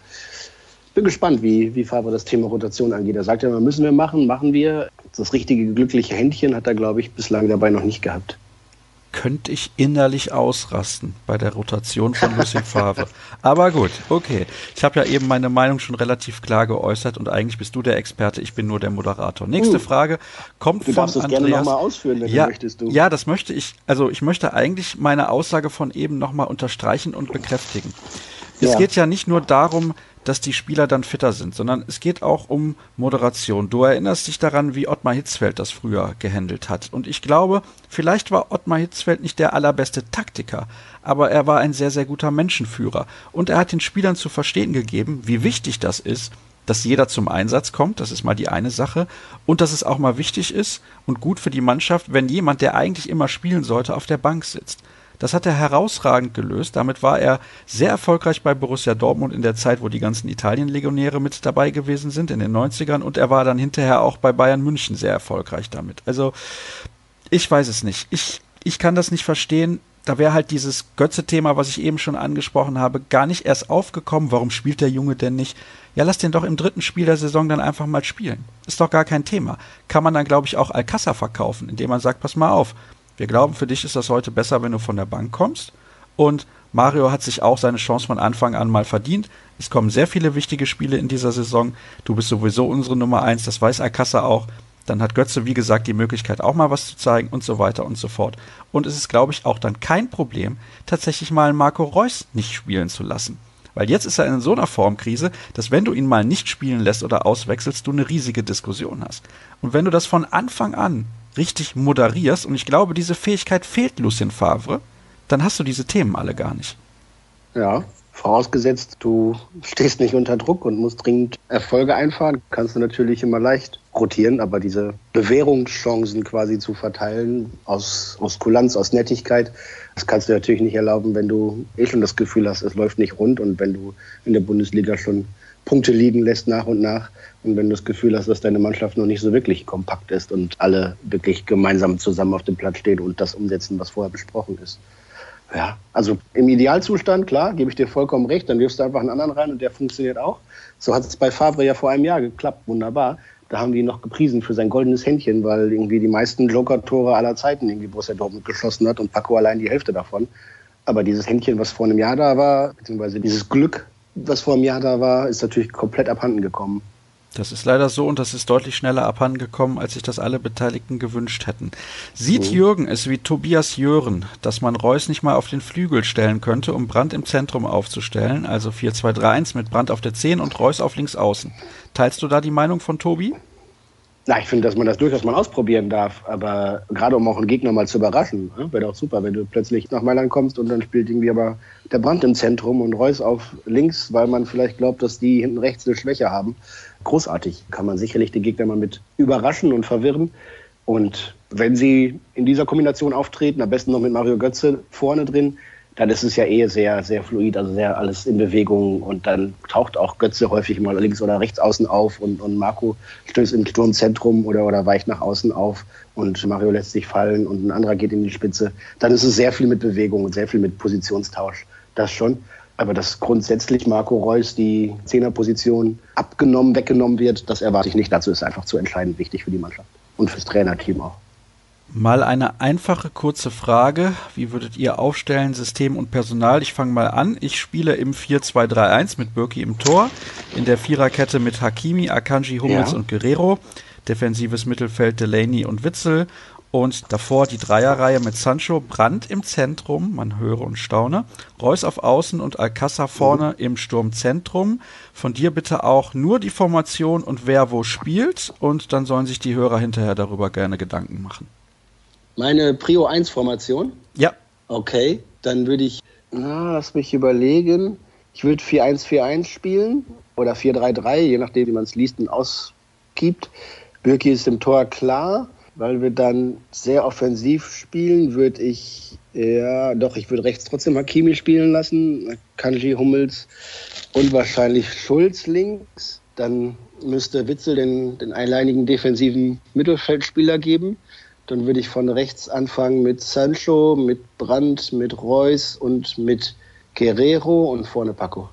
Bin gespannt, wie, wie Faber das Thema Rotation angeht. Er sagt ja immer, müssen wir machen, machen wir. Das richtige glückliche Händchen hat er, glaube ich, bislang dabei noch nicht gehabt könnte ich innerlich ausrasten bei der Rotation von Lucien Favre. Aber gut, okay. Ich habe ja eben meine Meinung schon relativ klar geäußert und eigentlich bist du der Experte, ich bin nur der Moderator. Nächste uh, Frage kommt du von darfst Andreas. gerne nochmal ausführen, wenn ja, du möchtest. Du. Ja, das möchte ich. Also ich möchte eigentlich meine Aussage von eben nochmal unterstreichen und bekräftigen. es ja. geht ja nicht nur darum, dass die Spieler dann fitter sind, sondern es geht auch um Moderation. Du erinnerst dich daran, wie Ottmar Hitzfeld das früher gehandelt hat. Und ich glaube, vielleicht war Ottmar Hitzfeld nicht der allerbeste Taktiker, aber er war ein sehr, sehr guter Menschenführer. Und er hat den Spielern zu verstehen gegeben, wie wichtig das ist, dass jeder zum Einsatz kommt, das ist mal die eine Sache, und dass es auch mal wichtig ist und gut für die Mannschaft, wenn jemand, der eigentlich immer spielen sollte, auf der Bank sitzt. Das hat er herausragend gelöst. Damit war er sehr erfolgreich bei Borussia Dortmund in der Zeit, wo die ganzen Italien-Legionäre mit dabei gewesen sind, in den 90ern. Und er war dann hinterher auch bei Bayern München sehr erfolgreich damit. Also, ich weiß es nicht. Ich, ich kann das nicht verstehen. Da wäre halt dieses Götze-Thema, was ich eben schon angesprochen habe, gar nicht erst aufgekommen. Warum spielt der Junge denn nicht? Ja, lass den doch im dritten Spiel der Saison dann einfach mal spielen. Ist doch gar kein Thema. Kann man dann, glaube ich, auch Alcázar verkaufen, indem man sagt, pass mal auf, wir glauben, für dich ist das heute besser, wenn du von der Bank kommst. Und Mario hat sich auch seine Chance von Anfang an mal verdient. Es kommen sehr viele wichtige Spiele in dieser Saison. Du bist sowieso unsere Nummer eins, das weiß Alcassa auch. Dann hat Götze, wie gesagt, die Möglichkeit, auch mal was zu zeigen und so weiter und so fort. Und es ist, glaube ich, auch dann kein Problem, tatsächlich mal Marco Reus nicht spielen zu lassen. Weil jetzt ist er in so einer Formkrise, dass wenn du ihn mal nicht spielen lässt oder auswechselst, du eine riesige Diskussion hast. Und wenn du das von Anfang an richtig moderierst, und ich glaube, diese Fähigkeit fehlt Lucien Favre, dann hast du diese Themen alle gar nicht. Ja, vorausgesetzt, du stehst nicht unter Druck und musst dringend Erfolge einfahren, kannst du natürlich immer leicht rotieren, aber diese Bewährungschancen quasi zu verteilen aus, aus Kulanz, aus Nettigkeit, das kannst du natürlich nicht erlauben, wenn du eh schon das Gefühl hast, es läuft nicht rund und wenn du in der Bundesliga schon Punkte liegen lässt nach und nach. Und wenn du das Gefühl hast, dass deine Mannschaft noch nicht so wirklich kompakt ist und alle wirklich gemeinsam zusammen auf dem Platz stehen und das umsetzen, was vorher besprochen ist. Ja, also im Idealzustand, klar, gebe ich dir vollkommen recht, dann wirfst du einfach einen anderen rein und der funktioniert auch. So hat es bei Favre ja vor einem Jahr geklappt, wunderbar. Da haben die ihn noch gepriesen für sein goldenes Händchen, weil irgendwie die meisten Joker-Tore aller Zeiten irgendwie Borussia Dortmund geschossen hat und Paco allein die Hälfte davon. Aber dieses Händchen, was vor einem Jahr da war, beziehungsweise dieses Glück, was vor einem Jahr da war, ist natürlich komplett abhanden gekommen. Das ist leider so und das ist deutlich schneller abhanden gekommen, als sich das alle Beteiligten gewünscht hätten. Sieht mhm. Jürgen es wie Tobias Jören, dass man Reus nicht mal auf den Flügel stellen könnte, um Brand im Zentrum aufzustellen, also 4-2-3-1 mit Brand auf der 10 und Reus auf links außen. Teilst du da die Meinung von Tobi? Na, ich finde, dass man das durchaus mal ausprobieren darf. Aber gerade um auch einen Gegner mal zu überraschen, ne? wäre doch super, wenn du plötzlich nach Mailand kommst und dann spielt irgendwie aber der Brand im Zentrum und Reus auf links, weil man vielleicht glaubt, dass die hinten rechts eine Schwäche haben. Großartig. Kann man sicherlich den Gegner mal mit überraschen und verwirren. Und wenn sie in dieser Kombination auftreten, am besten noch mit Mario Götze vorne drin, dann ist es ja eh sehr, sehr fluid, also sehr alles in Bewegung und dann taucht auch Götze häufig mal links oder rechts außen auf und, und Marco stößt im Sturmzentrum oder, oder weicht nach außen auf und Mario lässt sich fallen und ein anderer geht in die Spitze. Dann ist es sehr viel mit Bewegung und sehr viel mit Positionstausch. Das schon. Aber dass grundsätzlich Marco Reus die Zehnerposition abgenommen, weggenommen wird, das erwarte ich nicht. Dazu ist einfach zu entscheidend wichtig für die Mannschaft und fürs Trainerteam auch. Mal eine einfache kurze Frage. Wie würdet ihr aufstellen, System und Personal? Ich fange mal an. Ich spiele im 4-2-3-1 mit Birki im Tor, in der Viererkette mit Hakimi, Akanji, Hummels ja. und Guerrero, defensives Mittelfeld Delaney und Witzel und davor die Dreierreihe mit Sancho, Brandt im Zentrum, man höre und staune, Reus auf Außen und Alcázar vorne mhm. im Sturmzentrum. Von dir bitte auch nur die Formation und wer wo spielt und dann sollen sich die Hörer hinterher darüber gerne Gedanken machen. Meine Prio 1 Formation? Ja. Okay, dann würde ich, na, lass mich überlegen. Ich würde 4-1-4-1 spielen oder 4-3-3, je nachdem, wie man es liest und ausgibt. Birki ist im Tor klar, weil wir dann sehr offensiv spielen, würde ich, ja, doch, ich würde rechts trotzdem Hakimi spielen lassen, Kanji, Hummels und wahrscheinlich Schulz links. Dann müsste Witzel den, den einleinigen defensiven Mittelfeldspieler geben. Dann würde ich von rechts anfangen mit Sancho, mit Brandt, mit Reus und mit Guerrero und vorne Paco.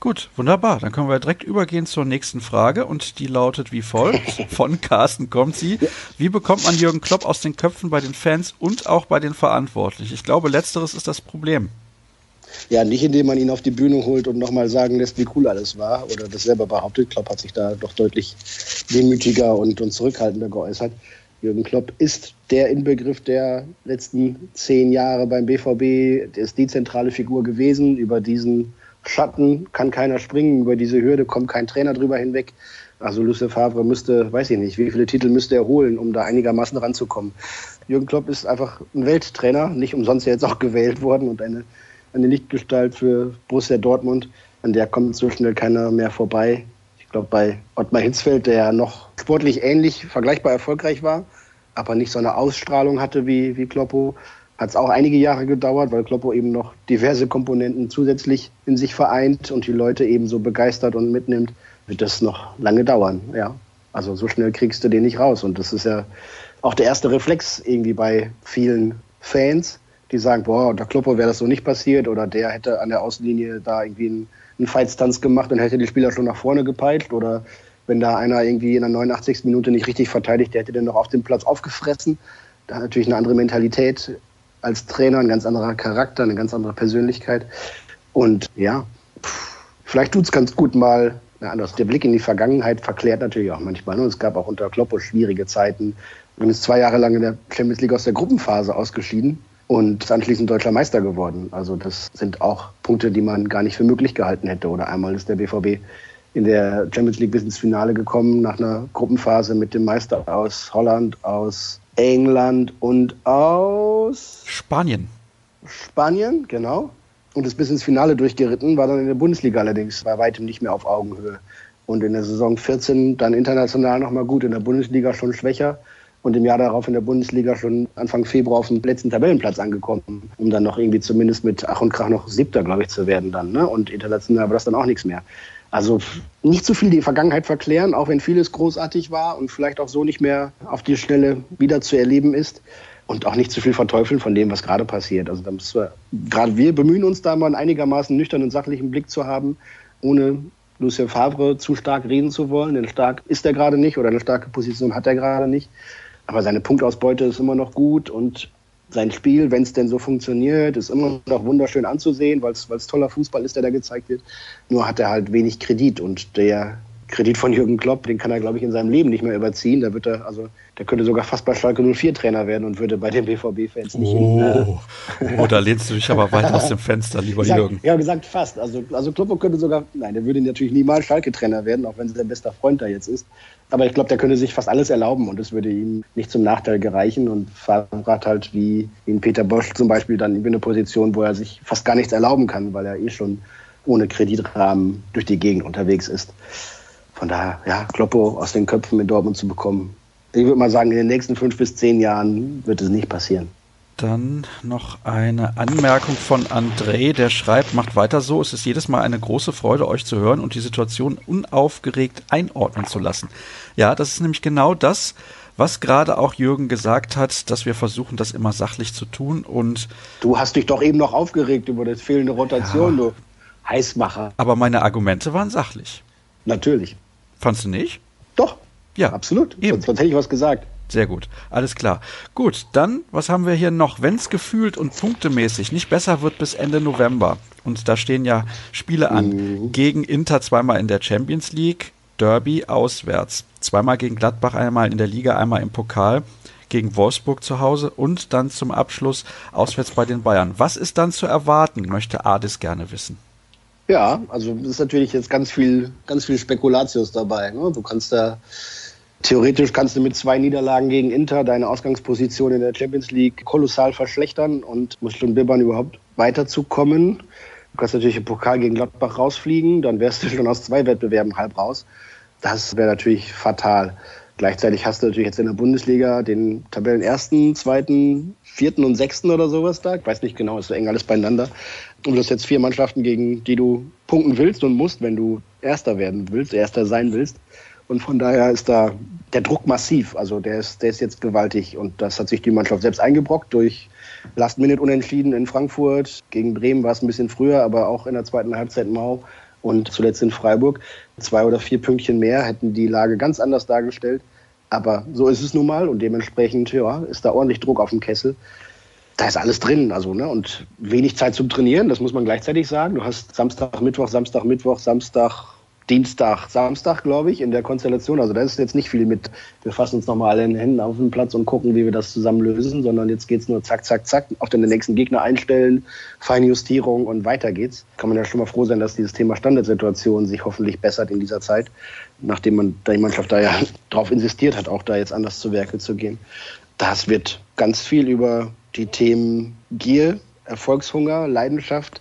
Gut, wunderbar. Dann können wir direkt übergehen zur nächsten Frage und die lautet wie folgt. Von Carsten kommt sie. Wie bekommt man Jürgen Klopp aus den Köpfen bei den Fans und auch bei den Verantwortlichen? Ich glaube, letzteres ist das Problem. Ja, nicht indem man ihn auf die Bühne holt und nochmal sagen lässt, wie cool alles war oder das selber behauptet. Klopp hat sich da doch deutlich demütiger und, und zurückhaltender geäußert. Jürgen Klopp ist der Inbegriff der letzten zehn Jahre beim BVB, der ist die zentrale Figur gewesen. Über diesen Schatten kann keiner springen, über diese Hürde kommt kein Trainer drüber hinweg. Also Lucien Favre müsste, weiß ich nicht, wie viele Titel müsste er holen, um da einigermaßen ranzukommen. Jürgen Klopp ist einfach ein Welttrainer, nicht umsonst jetzt auch gewählt worden und eine, eine Lichtgestalt für Borussia Dortmund. An der kommt so schnell keiner mehr vorbei. Ich glaube, bei Ottmar Hitzfeld, der ja noch sportlich ähnlich, vergleichbar erfolgreich war, aber nicht so eine Ausstrahlung hatte wie, wie Kloppo, hat es auch einige Jahre gedauert, weil Kloppo eben noch diverse Komponenten zusätzlich in sich vereint und die Leute eben so begeistert und mitnimmt, wird das noch lange dauern, ja. Also so schnell kriegst du den nicht raus. Und das ist ja auch der erste Reflex irgendwie bei vielen Fans, die sagen, boah, unter Kloppo wäre das so nicht passiert oder der hätte an der Außenlinie da irgendwie einen, einen Feitstanz gemacht und hätte die Spieler schon nach vorne gepeitscht oder wenn da einer irgendwie in der 89. Minute nicht richtig verteidigt, der hätte den noch auf dem Platz aufgefressen. Da hat natürlich eine andere Mentalität als Trainer, ein ganz anderer Charakter, eine ganz andere Persönlichkeit. Und ja, vielleicht tut es ganz gut mal ja, anders. Der Blick in die Vergangenheit verklärt natürlich auch manchmal. Und ne? es gab auch unter Kloppo schwierige Zeiten. Man ist zwei Jahre lang in der Champions League aus der Gruppenphase ausgeschieden und ist anschließend deutscher Meister geworden. Also das sind auch Punkte, die man gar nicht für möglich gehalten hätte. Oder einmal ist der BVB in der Champions League bis ins Finale gekommen nach einer Gruppenphase mit dem Meister aus Holland, aus England und aus Spanien. Spanien, genau. Und ist bis ins Finale durchgeritten, war dann in der Bundesliga allerdings bei weitem nicht mehr auf Augenhöhe. Und in der Saison 14 dann international nochmal gut, in der Bundesliga schon schwächer und im Jahr darauf in der Bundesliga schon Anfang Februar auf dem letzten Tabellenplatz angekommen, um dann noch irgendwie zumindest mit Ach und Krach noch Siebter, glaube ich, zu werden dann. Ne? Und international war das dann auch nichts mehr. Also nicht zu viel die Vergangenheit verklären, auch wenn vieles großartig war und vielleicht auch so nicht mehr auf die Stelle wieder zu erleben ist. Und auch nicht zu viel verteufeln von dem, was gerade passiert. Also da müssen wir, gerade wir bemühen uns da mal einen einigermaßen nüchternen, sachlichen Blick zu haben, ohne Lucien Favre zu stark reden zu wollen. Denn stark ist er gerade nicht oder eine starke Position hat er gerade nicht. Aber seine Punktausbeute ist immer noch gut und sein Spiel, wenn es denn so funktioniert, ist immer noch wunderschön anzusehen, weil es toller Fußball ist, der da gezeigt wird. Nur hat er halt wenig Kredit und der Kredit von Jürgen Klopp, den kann er, glaube ich, in seinem Leben nicht mehr überziehen. Da wird er, also, der könnte sogar fast bei Schalke 04 Trainer werden und würde bei den BVB-Fans nicht. Oh, in, äh oh, da lehnst du dich aber weit aus dem Fenster, lieber sag, Jürgen. Ja, gesagt fast. Also, also Kloppo könnte sogar, nein, der würde natürlich niemals Schalke-Trainer werden, auch wenn sein bester Freund da jetzt ist. Aber ich glaube, der könnte sich fast alles erlauben und es würde ihm nicht zum Nachteil gereichen. Und hat halt wie, wie Peter Bosch zum Beispiel dann in eine Position, wo er sich fast gar nichts erlauben kann, weil er eh schon ohne Kreditrahmen durch die Gegend unterwegs ist. Von daher, ja, Kloppo aus den Köpfen in Dortmund zu bekommen. Ich würde mal sagen, in den nächsten fünf bis zehn Jahren wird es nicht passieren. Dann noch eine Anmerkung von André, der schreibt, macht weiter so. Es ist jedes Mal eine große Freude, euch zu hören und die Situation unaufgeregt einordnen zu lassen. Ja, das ist nämlich genau das, was gerade auch Jürgen gesagt hat, dass wir versuchen, das immer sachlich zu tun und. Du hast dich doch eben noch aufgeregt über das fehlende Rotation, ja, du Heißmacher. Aber meine Argumente waren sachlich. Natürlich. Fandst du nicht? Doch. Ja. Absolut. Eben. Sonst, sonst hätte ich was gesagt. Sehr gut. Alles klar. Gut, dann, was haben wir hier noch? Wenn es gefühlt und punktemäßig nicht besser wird bis Ende November, und da stehen ja Spiele an, mhm. gegen Inter zweimal in der Champions League, Derby auswärts, zweimal gegen Gladbach, einmal in der Liga, einmal im Pokal, gegen Wolfsburg zu Hause und dann zum Abschluss auswärts bei den Bayern. Was ist dann zu erwarten, möchte Adis gerne wissen. Ja, also ist natürlich jetzt ganz viel, ganz viel Spekulatius dabei. Ne? Du kannst da Theoretisch kannst du mit zwei Niederlagen gegen Inter deine Ausgangsposition in der Champions League kolossal verschlechtern und musst schon bibbern, überhaupt weiterzukommen. Du kannst natürlich im Pokal gegen Gladbach rausfliegen, dann wärst du schon aus zwei Wettbewerben halb raus. Das wäre natürlich fatal. Gleichzeitig hast du natürlich jetzt in der Bundesliga den Tabellenersten, zweiten, vierten und sechsten oder sowas da. Ich weiß nicht genau, ist so eng alles beieinander. Und hast jetzt vier Mannschaften, gegen die du punkten willst und musst, wenn du Erster werden willst, Erster sein willst. Und von daher ist da der Druck massiv. Also der ist, der ist jetzt gewaltig. Und das hat sich die Mannschaft selbst eingebrockt durch Last-Minute-Unentschieden in Frankfurt. Gegen Bremen war es ein bisschen früher, aber auch in der zweiten Halbzeit Mau. Und zuletzt in Freiburg. Zwei oder vier Pünktchen mehr hätten die Lage ganz anders dargestellt. Aber so ist es nun mal und dementsprechend ja, ist da ordentlich Druck auf dem Kessel. Da ist alles drin, also ne und wenig Zeit zum Trainieren. Das muss man gleichzeitig sagen. Du hast Samstag, Mittwoch, Samstag, Mittwoch, Samstag, Dienstag, Samstag, glaube ich, in der Konstellation. Also da ist jetzt nicht viel mit, wir fassen uns nochmal alle in den Händen auf den Platz und gucken, wie wir das zusammen lösen, sondern jetzt geht es nur zack, zack, zack, auf den nächsten Gegner einstellen, Feinjustierung und weiter geht's. Kann man ja schon mal froh sein, dass dieses Thema Standardsituation sich hoffentlich bessert in dieser Zeit, nachdem man die Mannschaft da ja drauf insistiert hat, auch da jetzt anders zu Werke zu gehen. Das wird ganz viel über die Themen Gier, Erfolgshunger, Leidenschaft,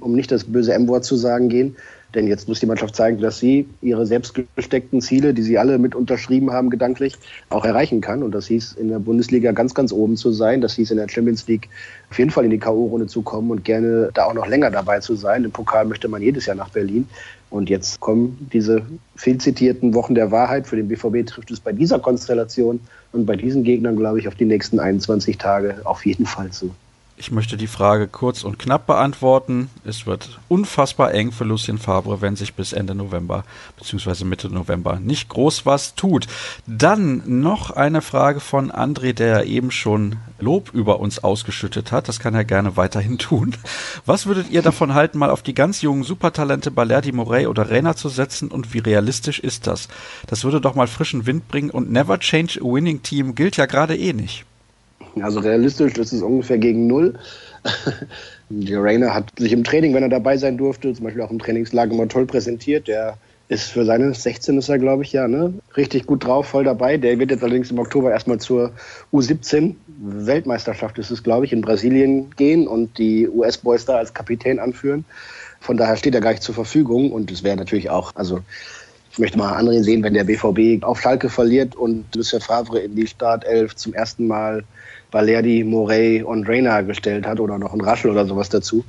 um nicht das böse M-Wort zu sagen, gehen. Denn jetzt muss die Mannschaft zeigen, dass sie ihre selbst gesteckten Ziele, die sie alle mit unterschrieben haben, gedanklich auch erreichen kann. Und das hieß, in der Bundesliga ganz, ganz oben zu sein. Das hieß, in der Champions League auf jeden Fall in die K.O.-Runde zu kommen und gerne da auch noch länger dabei zu sein. Im Pokal möchte man jedes Jahr nach Berlin. Und jetzt kommen diese viel zitierten Wochen der Wahrheit. Für den BVB trifft es bei dieser Konstellation und bei diesen Gegnern, glaube ich, auf die nächsten 21 Tage auf jeden Fall zu. Ich möchte die Frage kurz und knapp beantworten. Es wird unfassbar eng für Lucien Fabre, wenn sich bis Ende November bzw. Mitte November nicht groß was tut. Dann noch eine Frage von André, der eben schon Lob über uns ausgeschüttet hat. Das kann er gerne weiterhin tun. Was würdet ihr davon halten, mal auf die ganz jungen Supertalente Balerdi, Morey oder Reina zu setzen und wie realistisch ist das? Das würde doch mal frischen Wind bringen und Never Change a Winning Team gilt ja gerade eh nicht. Also realistisch ist es ungefähr gegen null. Der Rainer hat sich im Training, wenn er dabei sein durfte, zum Beispiel auch im Trainingslager immer toll präsentiert. Der ist für seine 16 ist er, glaube ich, ja, ne? Richtig gut drauf, voll dabei. Der wird jetzt allerdings im Oktober erstmal zur U17 Weltmeisterschaft ist es, glaube ich, in Brasilien gehen und die US-Boys da als Kapitän anführen. Von daher steht er gar nicht zur Verfügung und es wäre natürlich auch, also ich möchte mal anderen sehen, wenn der BVB auf Schalke verliert und Lucien Favre in die Startelf zum ersten Mal Valerdi, Morey und Reina gestellt hat oder noch ein Raschel oder sowas dazu.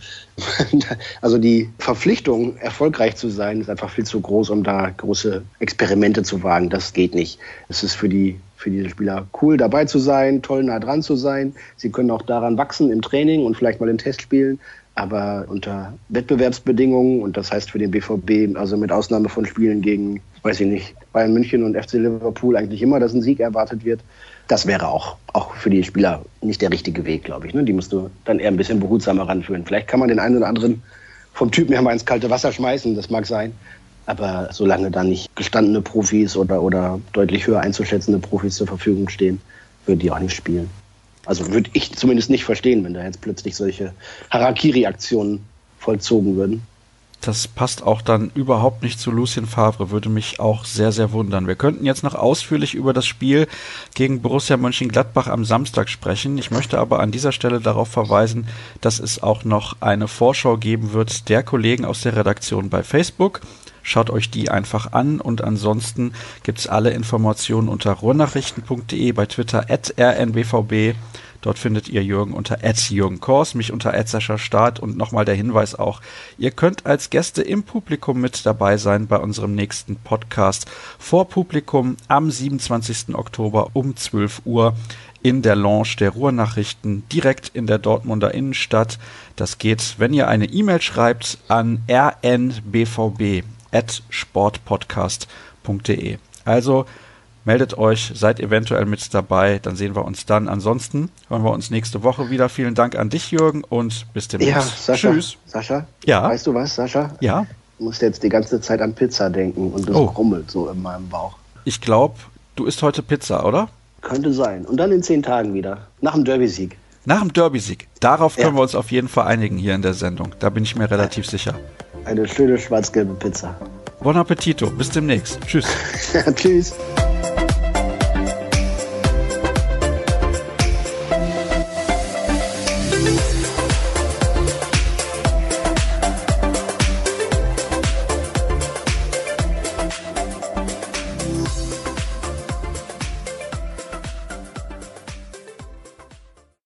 also die Verpflichtung, erfolgreich zu sein, ist einfach viel zu groß, um da große Experimente zu wagen. Das geht nicht. Es ist für die für diese Spieler cool dabei zu sein, toll nah dran zu sein. Sie können auch daran wachsen im Training und vielleicht mal in Testspielen. Aber unter Wettbewerbsbedingungen, und das heißt für den BVB, also mit Ausnahme von Spielen gegen, weiß ich nicht, Bayern München und FC Liverpool eigentlich immer, dass ein Sieg erwartet wird, das wäre auch, auch für die Spieler nicht der richtige Weg, glaube ich. Ne? Die musst du dann eher ein bisschen behutsamer ranführen. Vielleicht kann man den einen oder anderen vom Typen her mal ins kalte Wasser schmeißen, das mag sein. Aber solange da nicht gestandene Profis oder, oder deutlich höher einzuschätzende Profis zur Verfügung stehen, würden die auch nicht spielen. Also würde ich zumindest nicht verstehen, wenn da jetzt plötzlich solche Harakiri-Aktionen vollzogen würden. Das passt auch dann überhaupt nicht zu Lucien Favre, würde mich auch sehr, sehr wundern. Wir könnten jetzt noch ausführlich über das Spiel gegen Borussia Mönchengladbach am Samstag sprechen. Ich möchte aber an dieser Stelle darauf verweisen, dass es auch noch eine Vorschau geben wird der Kollegen aus der Redaktion bei Facebook. Schaut euch die einfach an und ansonsten gibt's alle Informationen unter ruhrnachrichten.de, bei Twitter at rnbvb Dort findet ihr Jürgen unter Jürgen Kors, mich unter Staat und nochmal der Hinweis auch, ihr könnt als Gäste im Publikum mit dabei sein bei unserem nächsten Podcast vor Publikum am 27. Oktober um 12 Uhr in der Lounge der Ruhrnachrichten direkt in der Dortmunder Innenstadt. Das geht, wenn ihr eine E-Mail schreibt an rnbvb@sportpodcast.de. Also Meldet euch, seid eventuell mit dabei, dann sehen wir uns dann. Ansonsten hören wir uns nächste Woche wieder. Vielen Dank an dich, Jürgen, und bis demnächst. Ja, Sascha, Tschüss. Sascha, ja? weißt du was, Sascha? Ja. Du musst jetzt die ganze Zeit an Pizza denken und das oh. krummelt so in meinem Bauch. Ich glaube, du isst heute Pizza, oder? Könnte sein. Und dann in zehn Tagen wieder. Nach dem Derby-Sieg. Nach dem Derby-Sieg. Darauf können ja. wir uns auf jeden Fall einigen hier in der Sendung. Da bin ich mir relativ sicher. Eine schöne schwarz-gelbe Pizza. Buon appetito. Bis demnächst. Tschüss. Tschüss.